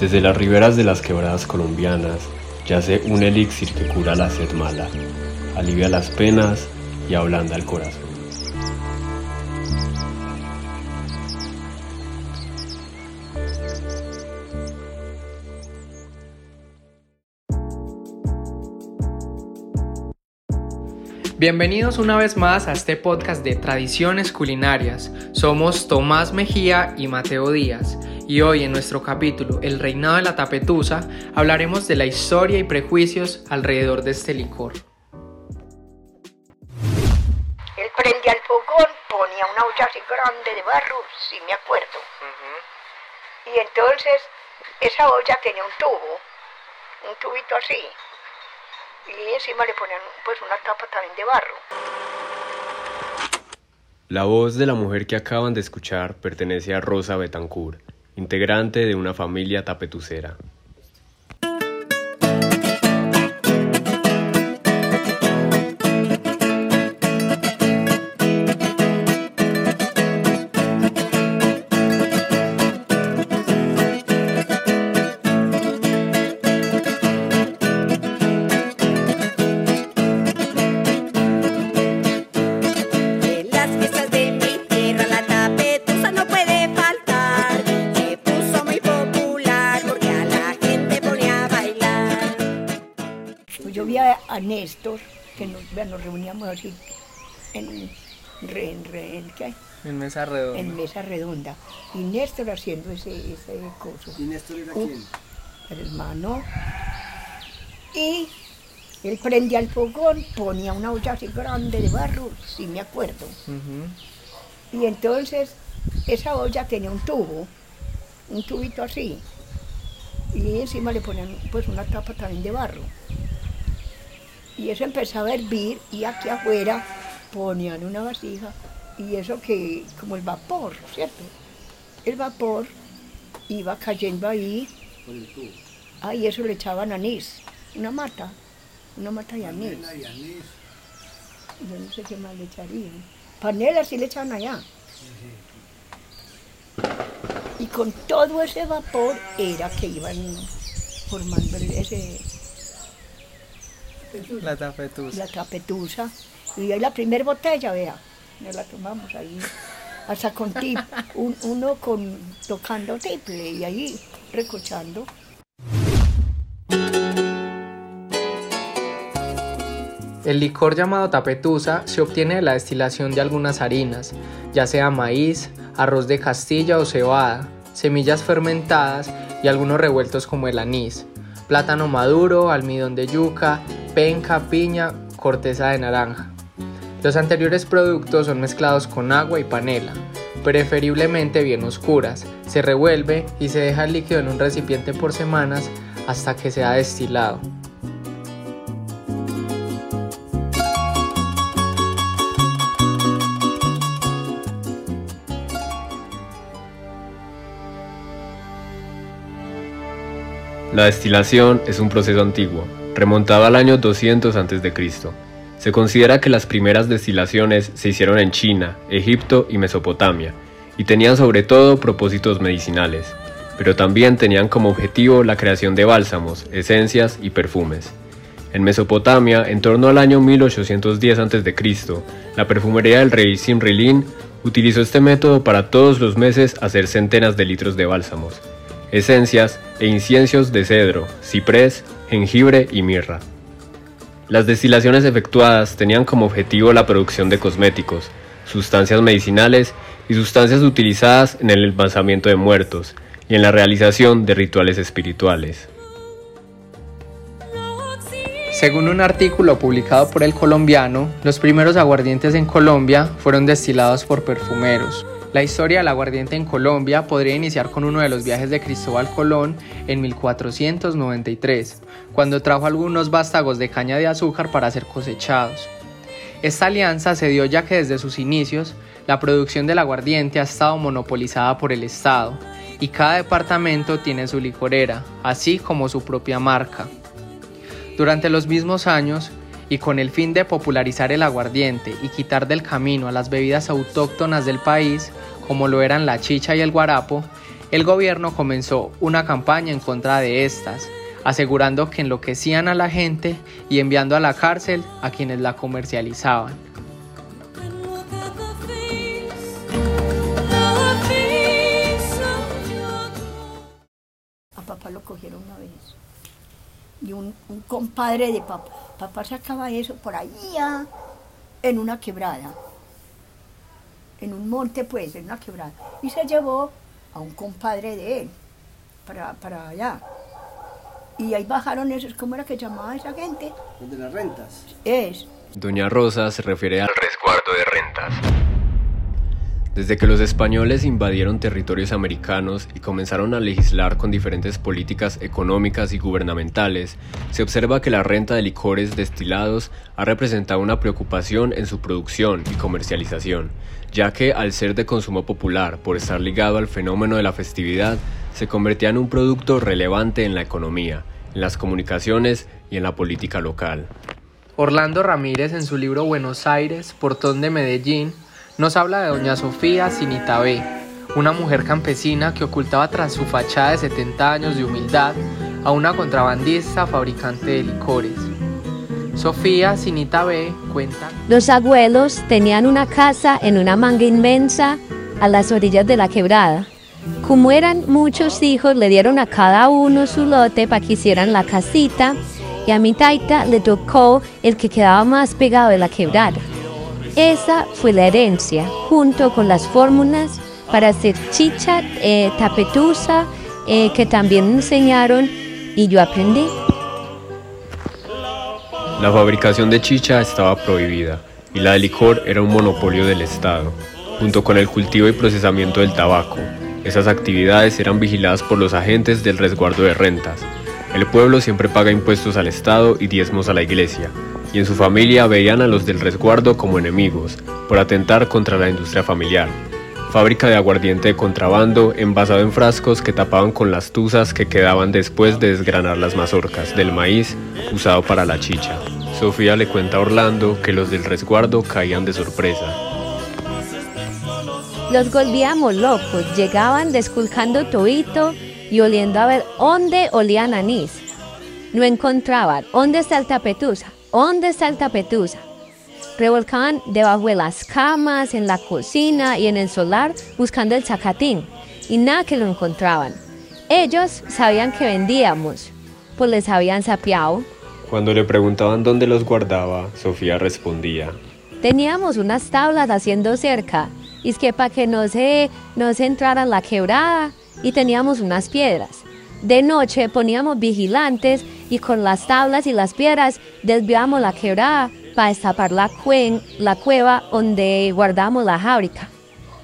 Desde las riberas de las quebradas colombianas yace un elixir que cura la sed mala, alivia las penas y ablanda el corazón. Bienvenidos una vez más a este podcast de Tradiciones Culinarias. Somos Tomás Mejía y Mateo Díaz y hoy en nuestro capítulo El reinado de la tapetusa hablaremos de la historia y prejuicios alrededor de este licor. Él prendía el fogón, ponía una olla así grande de barro, sí me acuerdo. Y entonces esa olla tenía un tubo, un tubito así, y encima le ponían pues una tapa también de barro. La voz de la mujer que acaban de escuchar pertenece a Rosa Betancourt, integrante de una familia tapetucera. A Néstor, que nos, vea, nos reuníamos así en, re- en, re- en ¿qué? En mesa redonda. en mesa redonda, y Néstor haciendo ese, ese coso. ¿Y Néstor era quién? el hermano. Y él prendía el fogón, ponía una olla así grande de barro, sí me acuerdo. Y entonces esa olla tenía un tubo, un tubito así. Y encima le ponían pues una tapa también de barro. Y eso empezaba a hervir y aquí afuera ponían una vasija y eso que, como el vapor, ¿cierto? El vapor iba cayendo ahí, Por el tubo. ah, y eso le echaban anís, una mata, una mata de anís. Y anís. Yo no sé qué más le echarían. Panela sí le echaban allá. Y con todo ese vapor era que iban formando el- La tapetusa. la tapetusa. Y ahí la primera botella, vea, nos la tomamos ahí. Hasta con tip, un- uno con, tocando triple y ahí recochando. El licor llamado tapetusa se obtiene de la destilación de algunas harinas, ya sea maíz, arroz de castilla o cebada, semillas fermentadas y algunos revueltos como el anís, plátano maduro, almidón de yuca, penca, piña, corteza de naranja. Los anteriores productos son mezclados con agua y panela, preferiblemente bien oscuras. Se revuelve y se deja el líquido en un recipiente por semanas hasta que sea destilado. La destilación es un proceso antiguo, remontado al año 200 a.C. Se considera que las primeras destilaciones se hicieron en China, Egipto y Mesopotamia, y tenían sobre todo propósitos medicinales, pero también tenían como objetivo la creación de bálsamos, esencias y perfumes. En Mesopotamia, en torno al año 1810 a.C., la perfumería del rey Simrilin utilizó este método para todos los meses hacer centenas de litros de bálsamos, esencias e inciensos de cedro, ciprés, jengibre y mirra. Las destilaciones efectuadas tenían como objetivo la producción de cosméticos, sustancias medicinales y sustancias utilizadas en el embalsamiento de muertos y en la realización de rituales espirituales. Según un artículo publicado por El Colombiano, los primeros aguardientes en Colombia fueron destilados por perfumeros. La historia del aguardiente en Colombia podría iniciar con uno de los viajes de Cristóbal Colón en 1493, cuando trajo algunos vástagos de caña de azúcar para ser cosechados. Esta alianza se dio ya que desde sus inicios la producción del aguardiente ha estado monopolizada por el Estado y cada departamento tiene su licorera, así como su propia marca. Durante los mismos años, y con el fin de popularizar el aguardiente y quitar del camino a las bebidas autóctonas del país, como lo eran la chicha y el guarapo, el gobierno comenzó una campaña en contra de estas, asegurando que enloquecían a la gente y enviando a la cárcel a quienes la comercializaban. A papá lo cogieron una vez. Y un, un compadre de papá, papá sacaba eso por allá en una quebrada. En un monte, pues, en una quebrada. Y se llevó a un compadre de él para, para allá. Y ahí bajaron esos, ¿cómo era que llamaba esa gente? El de las rentas. Es. Doña Rosa se refiere al resguardo de rentas. Desde que los españoles invadieron territorios americanos y comenzaron a legislar con diferentes políticas económicas y gubernamentales, se observa que la renta de licores destilados ha representado una preocupación en su producción y comercialización, ya que al ser de consumo popular por estar ligado al fenómeno de la festividad, se convertía en un producto relevante en la economía, en las comunicaciones y en la política local. Orlando Ramírez en su libro Buenos Aires, Portón de Medellín, nos habla de doña Sofía Sinitabé, una mujer campesina que ocultaba tras su fachada de 70 años de humildad a una contrabandista fabricante de licores. Sofía Sinitabé cuenta Los abuelos tenían una casa en una manga inmensa a las orillas de la quebrada. Como eran muchos hijos, le dieron a cada uno su lote para que hicieran la casita y a mi taita le tocó el que quedaba más pegado de la quebrada. Esa fue la herencia, junto con las fórmulas para hacer chicha, eh, tapetusa, eh, que también enseñaron y yo aprendí. La fabricación de chicha estaba prohibida y la de licor era un monopolio del Estado, junto con el cultivo y procesamiento del tabaco. Esas actividades eran vigiladas por los agentes del resguardo de rentas. El pueblo siempre paga impuestos al Estado y diezmos a la iglesia, y en su familia veían a los del resguardo como enemigos, por atentar contra la industria familiar. Fábrica de aguardiente de contrabando envasado en frascos que tapaban con las tuzas que quedaban después de desgranar las mazorcas del maíz usado para la chicha. Sofía le cuenta a Orlando que los del resguardo caían de sorpresa. Los volvíamos locos, llegaban desculcando toito y oliendo a ver dónde olían anís. No encontraban, ¿dónde está el tapetusa? ¿Dónde está el tapetusa? Revolcaban debajo de las camas, en la cocina y en el solar buscando el zacatín y nada que lo encontraban. Ellos sabían que vendíamos, pues les habían sapeado. Cuando le preguntaban dónde los guardaba, Sofía respondía. Teníamos unas tablas haciendo cerca, y es que para que no se, no se entrara en la quebrada, y teníamos unas piedras. De noche poníamos vigilantes y con las tablas y las piedras desviábamos la quebrada para destapar la, cuen- la cueva donde guardamos la fábrica.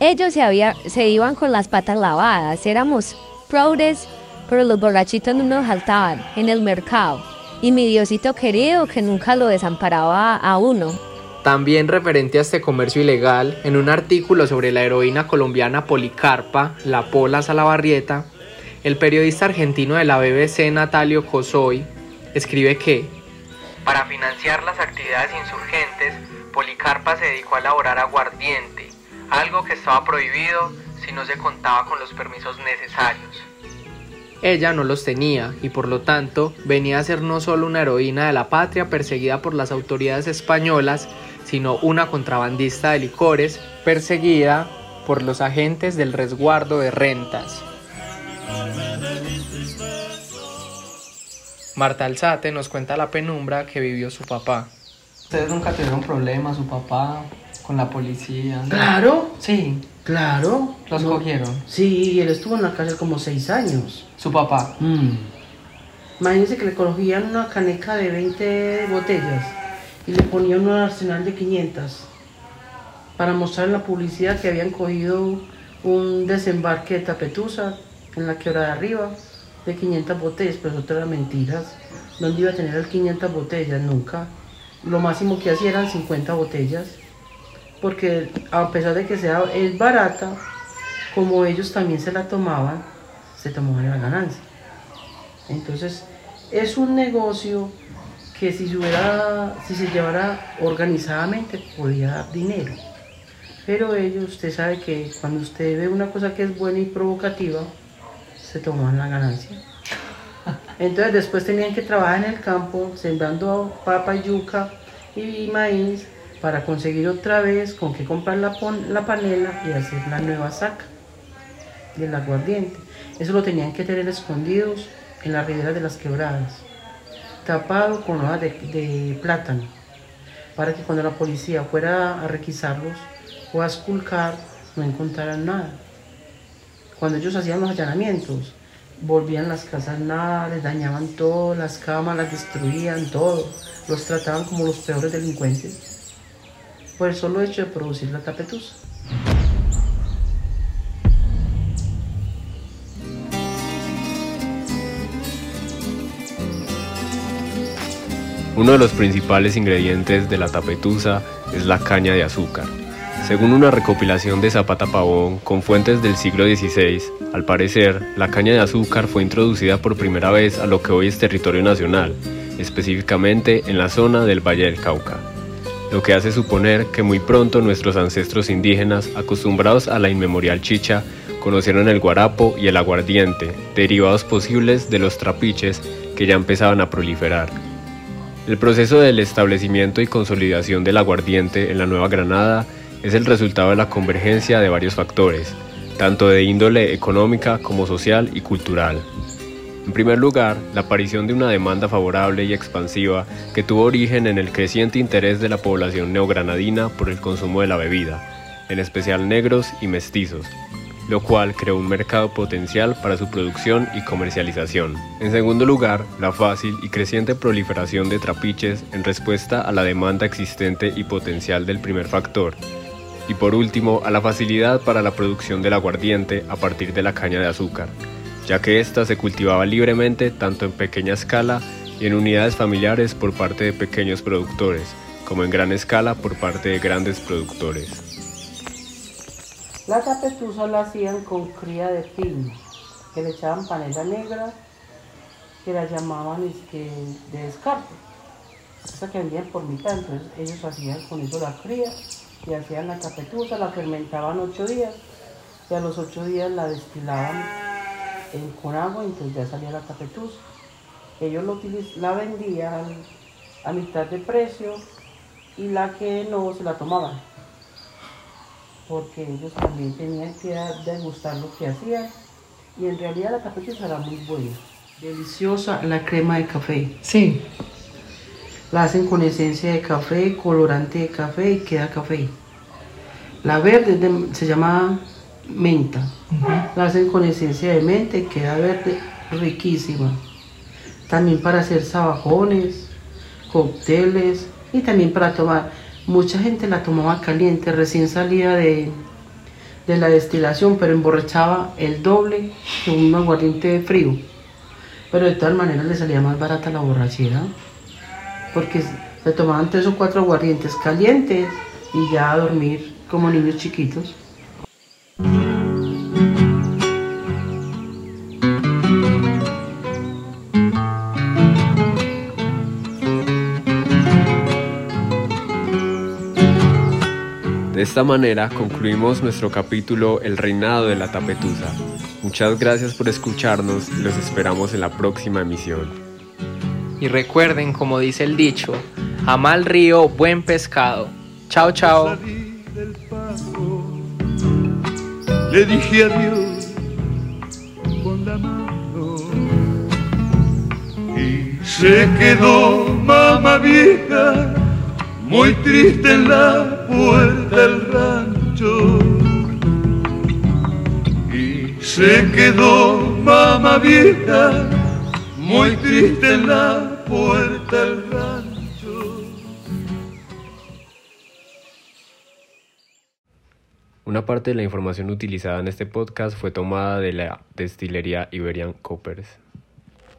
Ellos se, había- se iban con las patas lavadas, éramos progres, pero los borrachitos no nos saltaban en el mercado. Y mi Diosito querido que nunca lo desamparaba a uno. También referente a este comercio ilegal, en un artículo sobre la heroína colombiana Policarpa, la Pola Salabarrieta, el periodista argentino de la BBC Natalio Cosoy escribe que para financiar las actividades insurgentes, Policarpa se dedicó a elaborar aguardiente, algo que estaba prohibido si no se contaba con los permisos necesarios. Ella no los tenía y por lo tanto venía a ser no solo una heroína de la patria perseguida por las autoridades españolas, sino una contrabandista de licores perseguida por los agentes del resguardo de rentas. Marta Alzate nos cuenta la penumbra que vivió su papá. ¿Ustedes nunca tuvieron problemas, su papá, con la policía? Claro, Sí, claro. los No- cogieron. Sí, él estuvo en la cárcel como seis años. Su papá. Mm. Imagínense que le cogían una caneca de 20 botellas y le ponían un arsenal de 500 para mostrar en la publicidad que habían cogido un desembarque de tapetusa en la quebrada de arriba de 500 botellas, pero eso era mentiras. ¿Dónde iba a tener el 500 botellas? Nunca. Lo máximo que hacía eran 50 botellas, porque a pesar de que sea es barata, como ellos también se la tomaban, se tomaban la ganancia. Entonces, es un negocio que si se, hubiera, si se llevara organizadamente podía dar dinero. Pero ellos, usted sabe que cuando usted ve una cosa que es buena y provocativa, se toman la ganancia. Entonces después tenían que trabajar en el campo sembrando papa, yuca y maíz para conseguir otra vez con qué comprar la, la panela y hacer la nueva saca del aguardiente. Eso lo tenían que tener escondidos en las riberas de las quebradas, tapado con hojas de, de plátano, para que cuando la policía fuera a requisarlos o a esculcar no encontraran nada. Cuando ellos hacían los allanamientos, volvían las casas nada, les dañaban todo, las camas las destruían, todo. Los trataban como los peores delincuentes por el solo hecho de producir la tapetusa. Uno de los principales ingredientes de la tapetusa es la caña de azúcar. Según una recopilación de Zapata Pavón con fuentes del siglo XVI, al parecer, la caña de azúcar fue introducida por primera vez a lo que hoy es territorio nacional, específicamente en la zona del Valle del Cauca, lo que hace suponer que muy pronto nuestros ancestros indígenas, acostumbrados a la inmemorial chicha, conocieron el guarapo y el aguardiente, derivados posibles de los trapiches que ya empezaban a proliferar. El proceso del establecimiento y consolidación del aguardiente en la Nueva Granada es el resultado de la convergencia de varios factores, tanto de índole económica como social y cultural. En primer lugar, la aparición de una demanda favorable y expansiva que tuvo origen en el creciente interés de la población neogranadina por el consumo de la bebida, en especial negros y mestizos, lo cual creó un mercado potencial para su producción y comercialización. En segundo lugar, la fácil y creciente proliferación de trapiches en respuesta a la demanda existente y potencial del primer factor. Y por último, a la facilidad para la producción del aguardiente a partir de la caña de azúcar, ya que ésta se cultivaba libremente tanto en pequeña escala y en unidades familiares por parte de pequeños productores, como en gran escala por parte de grandes productores. La tapetusa la hacían con cría de pino, que le echaban panela negra, que la llamaban es que, de descarte. Esa que vendían por mitad, entonces ellos hacían con eso la cría y hacían la tapetusa, la fermentaban ocho días y a los ocho días la destilaban en- con agua entonces ya salía la tapetusa. Ellos la vendían a mitad de precio y la que no se la tomaban porque ellos también tenían que degustar lo que hacían y en realidad la tapetusa era muy buena. Deliciosa la crema de café. Sí. La hacen con esencia de café, colorante de café y queda café. La verde de- se llama menta. La hacen con esencia de menta y queda verde riquísima. También para hacer sabajones, cócteles y también para tomar. Mucha gente la tomaba caliente, recién salida de, de la destilación, pero emborrachaba el doble que un aguardiente frío. Pero de todas maneras le salía más barata la borrachera, porque se tomaban tres o cuatro aguardientes calientes y ya dormir como niños chiquitos. De esta manera concluimos nuestro capítulo El reinado de la tapetusa. Muchas gracias por escucharnos y los esperamos en la próxima emisión. Y recuerden, como dice el dicho, a mal río, buen pescado. Chao, chao. del le dije adiós con la mano y se quedó mamá vieja muy triste en la puerta del rancho y se quedó mamá vieja muy triste en la puerta rancho Una parte de la información utilizada en este podcast fue tomada de la destilería Iberian Coppers.